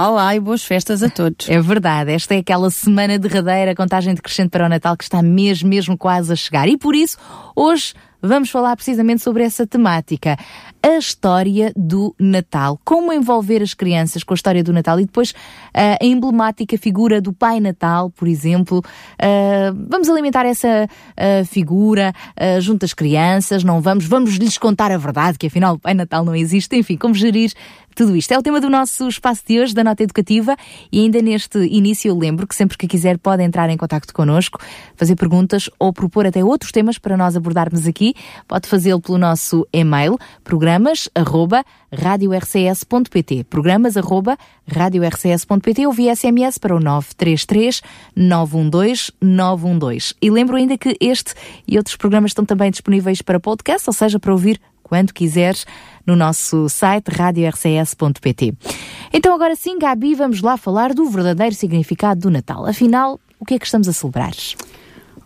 Olá e boas festas a todos. É verdade, esta é aquela semana derradeira, contagem decrescente para o Natal que está mesmo, mesmo quase a chegar. E por isso, hoje vamos falar precisamente sobre essa temática. A história do Natal. Como envolver as crianças com a história do Natal e depois uh, a emblemática figura do Pai Natal, por exemplo. Uh, vamos alimentar essa uh, figura junto às crianças, não vamos? Vamos lhes contar a verdade, que afinal o Pai Natal não existe. Enfim, como gerir tudo isto. É o tema do nosso espaço de hoje, da Nota Educativa, e ainda neste início eu lembro que sempre que quiser pode entrar em contato connosco, fazer perguntas ou propor até outros temas para nós abordarmos aqui. Pode fazê-lo pelo nosso e-mail, programas arroba radiorcs.pt programas arroba radiorcs.pt ou via SMS para o 933 912 912. E lembro ainda que este e outros programas estão também disponíveis para podcast, ou seja, para ouvir quando quiseres no nosso site radiorcs.pt. Então agora sim, Gabi, vamos lá falar do verdadeiro significado do Natal. Afinal, o que é que estamos a celebrar?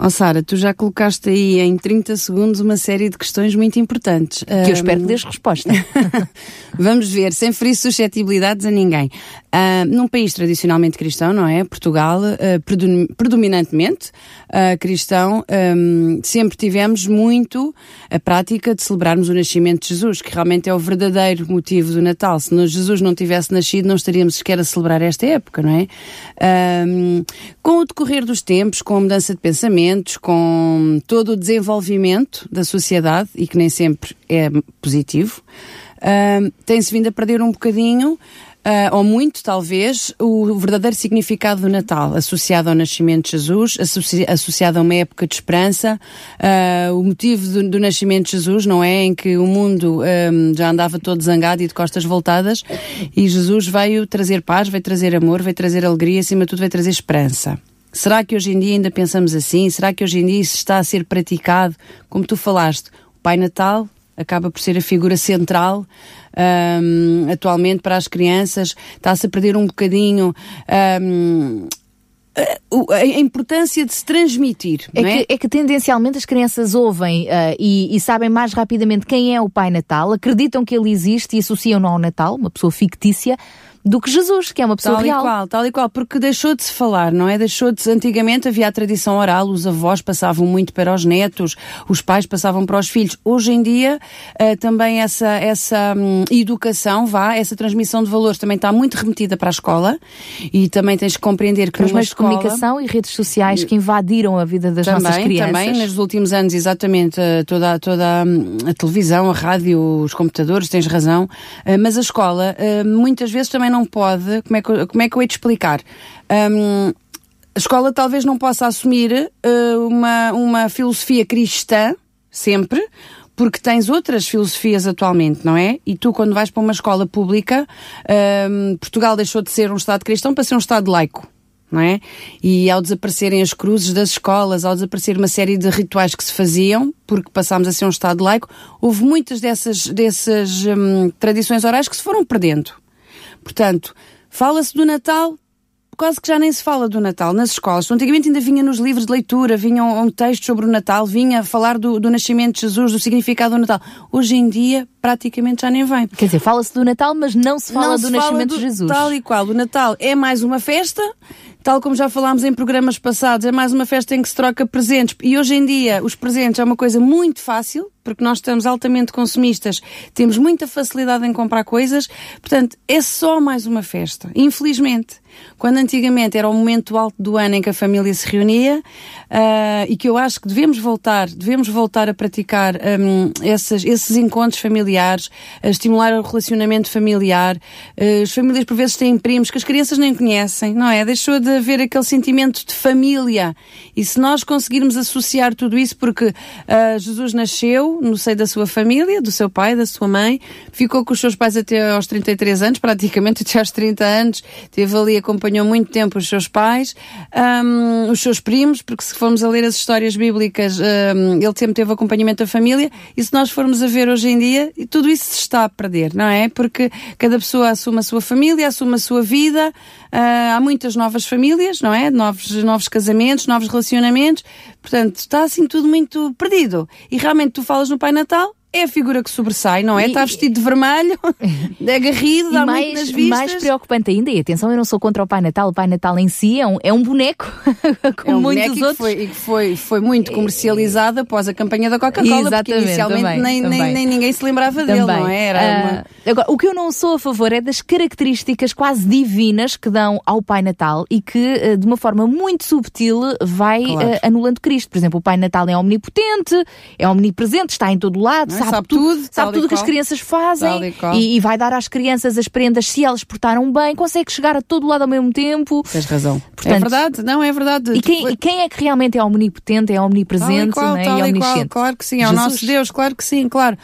Oh Sara, tu já colocaste aí em 30 segundos uma série de questões muito importantes. Que eu espero que dês resposta. Vamos ver, sem ferir suscetibilidades a ninguém. Uh, num país tradicionalmente cristão, não é? Portugal, uh, predominantemente uh, cristão, um, sempre tivemos muito a prática de celebrarmos o nascimento de Jesus, que realmente é o verdadeiro motivo do Natal. Se Jesus não tivesse nascido, não estaríamos sequer a celebrar esta época, não é? Um, com o decorrer dos tempos, com a mudança de pensamento, com todo o desenvolvimento da sociedade e que nem sempre é positivo, uh, tem-se vindo a perder um bocadinho Uh, ou muito talvez, o verdadeiro significado do Natal, associado ao nascimento de Jesus, associ associado a uma época de esperança. Uh, o motivo do, do, nascimento de Jesus não é em que o mundo um, já andava todo zangado e de costas voltadas, e Jesus veio trazer paz, veio trazer amor, veio trazer alegria, acima de tudo, veio trazer esperança. Será que hoje em dia ainda pensamos assim? Será que hoje em dia isso está a ser praticado? Como tu falaste, o Pai Natal acaba por ser a figura central um, atualmente para as crianças, está-se a perder um bocadinho. Um, a importância de se transmitir. É, é? Que, é que tendencialmente as crianças ouvem uh, e, e, sabem mais rapidamente quem é o Pai Natal, acreditam que ele existe e associam-no ao Natal, uma pessoa fictícia, do que Jesus, que é uma pessoa tal real. Tal e qual, tal e qual, porque deixou de se falar, não é? Deixou de se, antigamente havia a tradição oral, os avós passavam muito para os netos, os pais passavam para os filhos. Hoje em dia, uh, também essa, essa um, educação, vá, essa transmissão de valores também está muito remetida para a escola e também tens que compreender que Os meios de comunicação e redes sociais que invadiram a vida das também, nossas crianças. Também, nos últimos anos, exatamente, eh, toda, toda hum, a televisão, a rádio, os computadores, tens razão, uh, mas a escola muitas vezes também não pode, como é que, como é que eu hei de explicar? Um, a escola talvez não possa assumir uh, uma, uma filosofia cristã, sempre, porque tens outras filosofias atualmente, não é? E tu, quando vais para uma escola pública, um, Portugal deixou de ser um Estado cristão para ser um Estado laico. Não é? E ao desaparecerem as cruzes das escolas, ao desaparecer uma série de rituais que se faziam, porque passámos a ser um Estado laico, houve muitas dessas, dessas hum, tradições orais que se foram perdendo. Portanto, fala-se do Natal, quase que já nem se fala do Natal nas escolas. Antigamente ainda vinha nos livros de leitura, vinha um texto sobre o Natal, vinha falar do, do nascimento de Jesus, do significado do Natal. Hoje em dia, praticamente já nem vem. Quer dizer, fala-se do Natal, mas não se fala não do se nascimento fala do, de Jesus. Tal e qual. O Natal é mais uma festa, tal como já falámos em programas passados, é mais uma festa em que se troca presentes. E hoje em dia, os presentes é uma coisa muito fácil, porque nós estamos altamente consumistas, temos muita facilidade em comprar coisas, portanto, é só mais uma festa. Infelizmente. Quando antigamente era o momento alto do ano em que a família se reunia, uh, e que eu acho que devemos voltar, devemos voltar a praticar um, esses, encontros familiares familiares, a estimular o relacionamento familiar. Uh, as famílias por vezes têm primos que as crianças nem conhecem, não é? Deixou de haver aquele sentimento de família. E se nós conseguirmos associar tudo isso, porque uh, Jesus nasceu no seio da sua família, do seu pai, da sua mãe, ficou com os seus pais até aos 33 anos, praticamente até aos 30 anos, teve ali, acompanhou muito tempo os seus pais, um, os seus primos, porque se formos a ler as histórias bíblicas, um, ele sempre teve acompanhamento da família, e se nós formos a ver hoje em dia, tudo isso se está a perder, não é? Porque cada pessoa assume a sua família, assume a sua vida, uh, há muitas novas famílias, não é? Novos, novos casamentos, novos relacionamentos, portanto, está assim tudo muito perdido. E realmente tu falas no Pai Natal, é a figura que sobressai, não é? E, Está vestido de vermelho, agarrido, dá mais, muito nas vistas. mais preocupante ainda, e atenção, eu não sou contra o Pai Natal, o Pai Natal em si é um, é um boneco, como é um muitos boneco outros. E que foi, foi, foi muito comercializado após a campanha da Coca-Cola, porque inicialmente também, nem, também. Nem, nem, ninguém se lembrava também. dele, não é? Era uh, uma... Agora, o que eu não sou a favor é das características quase divinas que dão ao Pai Natal e que, uh, de uma forma muito subtil, vai claro. uh, anulando Cristo. Por exemplo, o Pai Natal é omnipotente, é omnipresente, está em todo lado, sabe, sabe tudo, sabe tudo o que as crianças fazem e, e, vai dar às crianças as prendas se elas portaram bem, consegue chegar a todo lado ao mesmo tempo. Tens razão. Portanto, é verdade, não é verdade. E quem, e quem, é que realmente é omnipotente, é omnipresente tal e, qual, é? e omnisciente? Qual, claro que sim, é Jesus. o nosso Deus, claro que sim, claro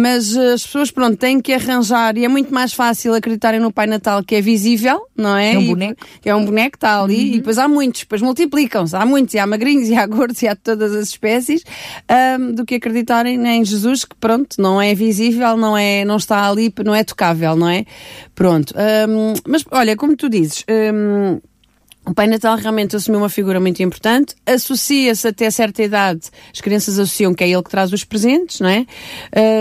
mas eh, as pessoas, pronto, têm que arranjar e é muito mais fácil acreditarem no Pai Natal que é visível, não é? É um boneco. E, é um boneco está ali uhum. e depois há muitos, depois multiplicam-se, há muitos, e há magrinhos, e há gordos, e há de todas as espécies, um, do que acreditarem em Jesus que, pronto, não é visível, não é, não está ali, não é tocável, não é? Pronto. Um, mas, olha, como tu dizes, um, o Pai Natal realmente assumiu uma figura muito importante, associa-se até certa idade, as crianças associam que é ele que traz os presentes, não é?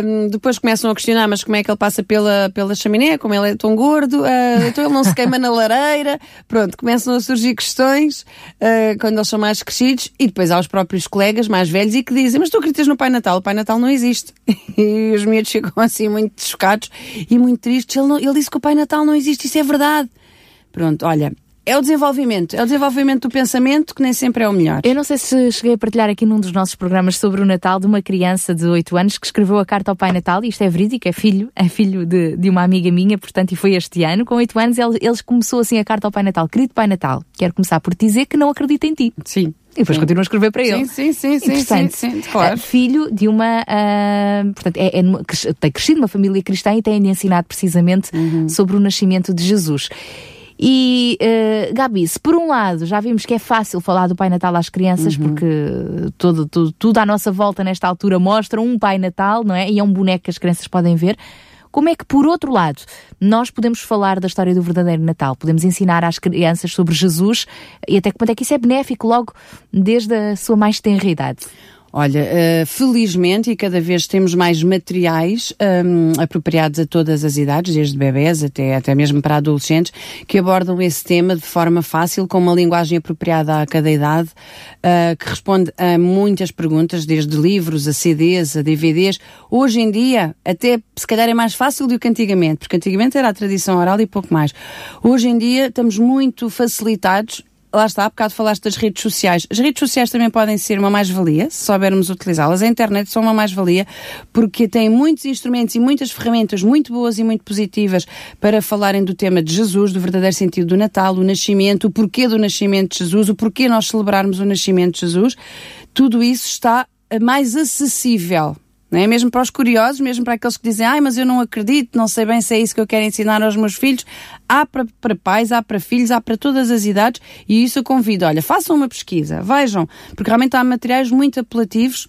Um, depois começam a questionar, mas como é que ele passa pela, pela chaminé, como ele é tão gordo, uh, então ele não se queima na lareira, pronto, começam a surgir questões uh, quando eles são mais crescidos e depois há os próprios colegas mais velhos e que dizem, mas tu acreditas no Pai Natal? O Pai Natal não existe. e os miúdos ficam assim muito chocados e muito tristes, ele, não, ele disse que o Pai Natal não existe, isso é verdade. Pronto, olha, é o desenvolvimento, é o desenvolvimento do pensamento que nem sempre é o melhor. Eu não sei se cheguei a partilhar aqui num dos nossos programas sobre o Natal de uma criança de 8 anos que escreveu a carta ao Pai Natal, e isto é verídico, é filho, é filho de, de uma amiga minha, portanto, e foi este ano, com 8 anos, ele, ele começou assim a carta ao Pai Natal, querido Pai Natal, quero começar por dizer que não acredita em ti. Sim. E depois continua a escrever para ele. Sim, sim, sim, sim, sim, sim, claro. filho de uma. Uh, portanto, é, é, tem crescido numa família cristã e tem ensinado precisamente uhum. sobre o nascimento de Jesus. E, uh, Gabi, se por um lado já vimos que é fácil falar do Pai Natal às crianças, uhum. porque tudo, tudo, tudo à nossa volta nesta altura mostra um Pai Natal, não é? E é um boneco que as crianças podem ver. Como é que, por outro lado, nós podemos falar da história do verdadeiro Natal? Podemos ensinar às crianças sobre Jesus e até que ponto é que isso é benéfico logo desde a sua mais tenra idade? Olha, uh, felizmente e cada vez temos mais materiais um, apropriados a todas as idades, desde bebés até, até mesmo para adolescentes, que abordam esse tema de forma fácil, com uma linguagem apropriada a cada idade, uh, que responde a muitas perguntas, desde livros a CDs, a DVDs. Hoje em dia, até se calhar é mais fácil do que antigamente, porque antigamente era a tradição oral e pouco mais. Hoje em dia estamos muito facilitados lá está, há bocado falaste das redes sociais. As redes sociais também podem ser uma mais-valia, se soubermos utilizá-las. A internet são uma mais-valia, porque tem muitos instrumentos e muitas ferramentas muito boas e muito positivas para falarem do tema de Jesus, do verdadeiro sentido do Natal, o nascimento, o porquê do nascimento de Jesus, o porquê nós celebrarmos o nascimento de Jesus. Tudo isso está mais acessível não é? Mesmo para os curiosos, mesmo para aqueles que dizem, ai, mas eu não acredito, não sei bem se é isso que eu quero ensinar aos meus filhos. Há para, para pais, há para filhos, há para todas as idades e isso eu convido. Olha, façam uma pesquisa, vejam, porque realmente há materiais muito apelativos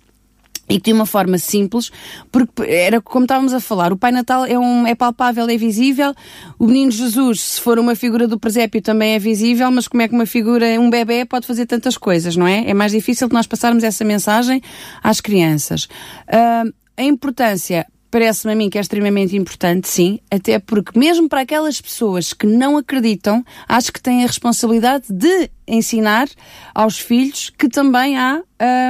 e que de uma forma simples, porque era como estávamos a falar, o Pai Natal é, um, é palpável, é visível, o Menino Jesus, se for uma figura do presépio, também é visível, mas como é que uma figura, um bebê pode fazer tantas coisas, não é? É mais difícil de nós passarmos essa mensagem às crianças. Uh, a importância parece-me a mim que é extremamente importante, sim, até porque mesmo para aquelas pessoas que não acreditam, acho que têm a responsabilidade de ensinar aos filhos que também há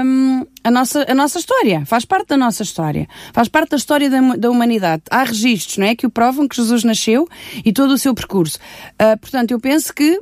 um, a, nossa, a nossa história, faz parte da nossa história, faz parte da história da, da humanidade. Há registros, não é, que o provam que Jesus nasceu e todo o seu percurso. Uh, portanto, eu penso que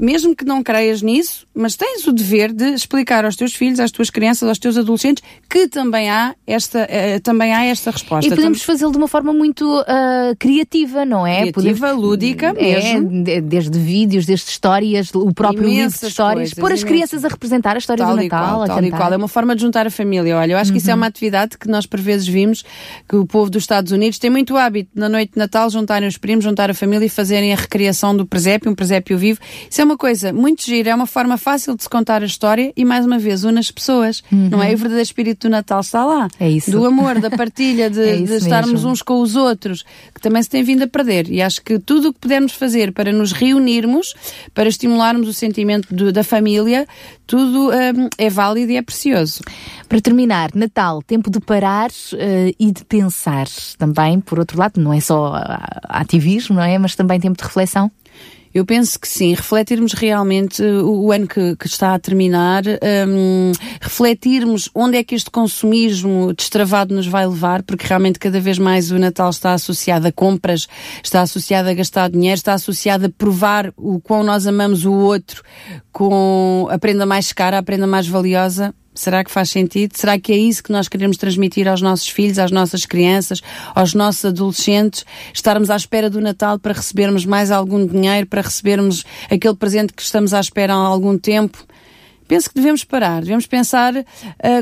mesmo que não creias nisso, mas tens o dever de explicar aos teus filhos, às tuas crianças, aos teus adolescentes, que também há esta, uh, também há esta resposta. E podemos fazê-lo de uma forma muito uh, criativa, não é? Criativa, podemos, lúdica é, mesmo. Desde vídeos, desde histórias, o próprio Imensas livro de histórias, pôr as crianças a representar a história tal do Natal, qual, a tal cantar. E qual. É uma forma de juntar a família. Olha, eu acho que isso é uma uhum. atividade que nós por vezes vimos que o povo dos Estados Unidos tem muito hábito na noite de Natal juntarem os primos, juntar a família e fazerem a recriação do presépio, um presépio vivo. Isso é uma coisa muito gira, é uma forma fácil de se contar a história e mais uma vez une as pessoas, uhum. não é? E o verdadeiro espírito do Natal está lá. É isso. Do amor, da partilha, de, é de estarmos mesmo. uns com os outros, que também se tem vindo a perder. E acho que tudo o que pudermos fazer para nos reunirmos, para estimularmos o sentimento do, da família, tudo um, é válido e é precioso. Para terminar, Natal, tempo de parar uh, e de pensar também, por outro lado, não é só ativismo, não é? Mas também tempo de reflexão. Eu penso que sim, refletirmos realmente o, o ano que, que, está a terminar, um, refletirmos onde é que este consumismo destravado nos vai levar, porque realmente cada vez mais o Natal está associado a compras, está associado a gastar dinheiro, está associado a provar o quão nós amamos o outro com a prenda mais cara, a prenda mais valiosa. Será que faz sentido? Será que é isso que nós queremos transmitir aos nossos filhos, às nossas crianças, aos nossos adolescentes? Estarmos à espera do Natal para recebermos mais algum dinheiro, para recebermos aquele presente que estamos à espera há algum tempo? Penso que devemos parar, devemos pensar uh,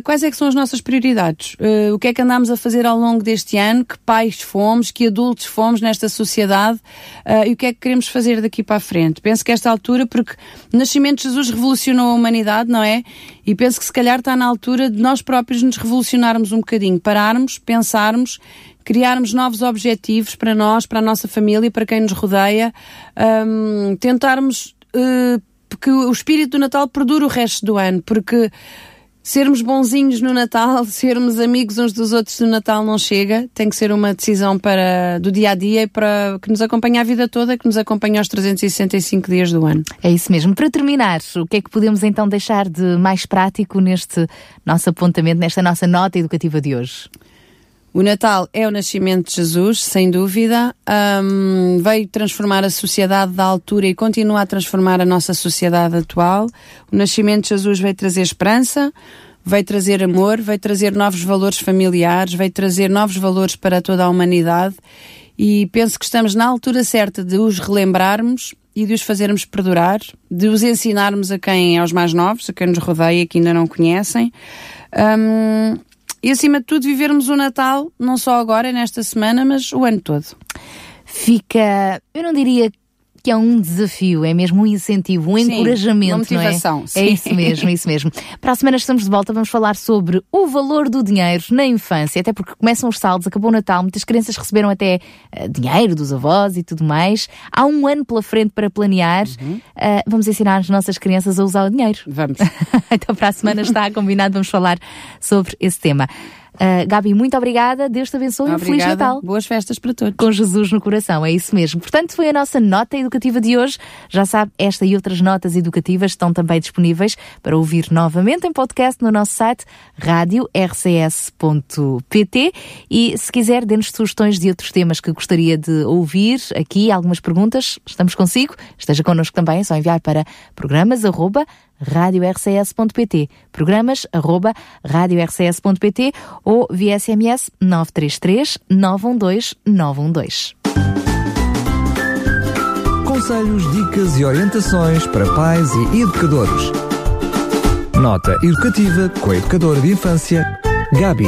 quais é que são as nossas prioridades, uh, o que é que andámos a fazer ao longo deste ano, que pais fomos, que adultos fomos nesta sociedade? Uh, e o que é que queremos fazer daqui para a frente. Penso que esta altura, porque o nascimento de Jesus revolucionou a humanidade, não é? E penso que se calhar está na altura de nós próprios nos revolucionarmos um bocadinho, pararmos, pensarmos criarmos novos objetivos para nós, para a nossa família, para quem nos rodeia, um, tentarmos uh, que o espírito do Natal perdure o resto do ano, porque sermos bonzinhos no Natal, sermos amigos uns dos outros no Natal não chega, tem que ser uma decisão para do dia a dia e para que nos acompanhe a vida toda, que nos acompanhe aos 365 dias do ano. É isso mesmo. Para terminar, o que é que podemos então deixar de mais prático neste nosso apontamento, nesta nossa nota educativa de hoje? O Natal é o nascimento de Jesus, sem dúvida. Um, veio transformar a sociedade da altura e continua a transformar a nossa sociedade atual. O nascimento de Jesus veio trazer esperança, veio trazer amor, veio trazer novos valores familiares, veio trazer novos valores para toda a humanidade. E penso que estamos na altura certa de os relembrarmos e de os fazermos perdurar, de os ensinarmos a quem, aos mais novos, a quem nos rodeia, que ainda não conhecem. Um, e acima de tudo vivermos o Natal, não só agora, nesta semana, mas o ano todo. Fica, eu não diria que é um desafio, é mesmo um incentivo, um sim, encorajamento, uma motivação, não é? Sim. É isso mesmo, é isso mesmo. Para a semana estamos de volta, vamos falar sobre o valor do dinheiro na infância, até porque começam os saldos, acabou o Natal, muitas crianças receberam até uh, dinheiro dos avós e tudo mais. Há um ano pela frente para planear. Uhum. Uh, vamos ensinar as nossas crianças a usar o dinheiro. Vamos. então para a semana está combinado, vamos falar sobre esse tema. Uh, Gabi, muito obrigada. Deus te abençoe e um Feliz Natal. Boas festas para todos. Com Jesus no coração, é isso mesmo. Portanto, foi a nossa nota educativa de hoje. Já sabe, esta e outras notas educativas estão também disponíveis para ouvir novamente em podcast no nosso site radiorcs.pt e se quiser, dê-nos sugestões de outros temas que gostaria de ouvir aqui, algumas perguntas, estamos consigo. Esteja connosco também, é só enviar para programas arroba radiorcs.pt, programas arroba radiorcs.pt ou via SMS 933 912 912. Conselhos, dicas e orientações para pais e educadores. Nota educativa com a educadora de infância, Gabi.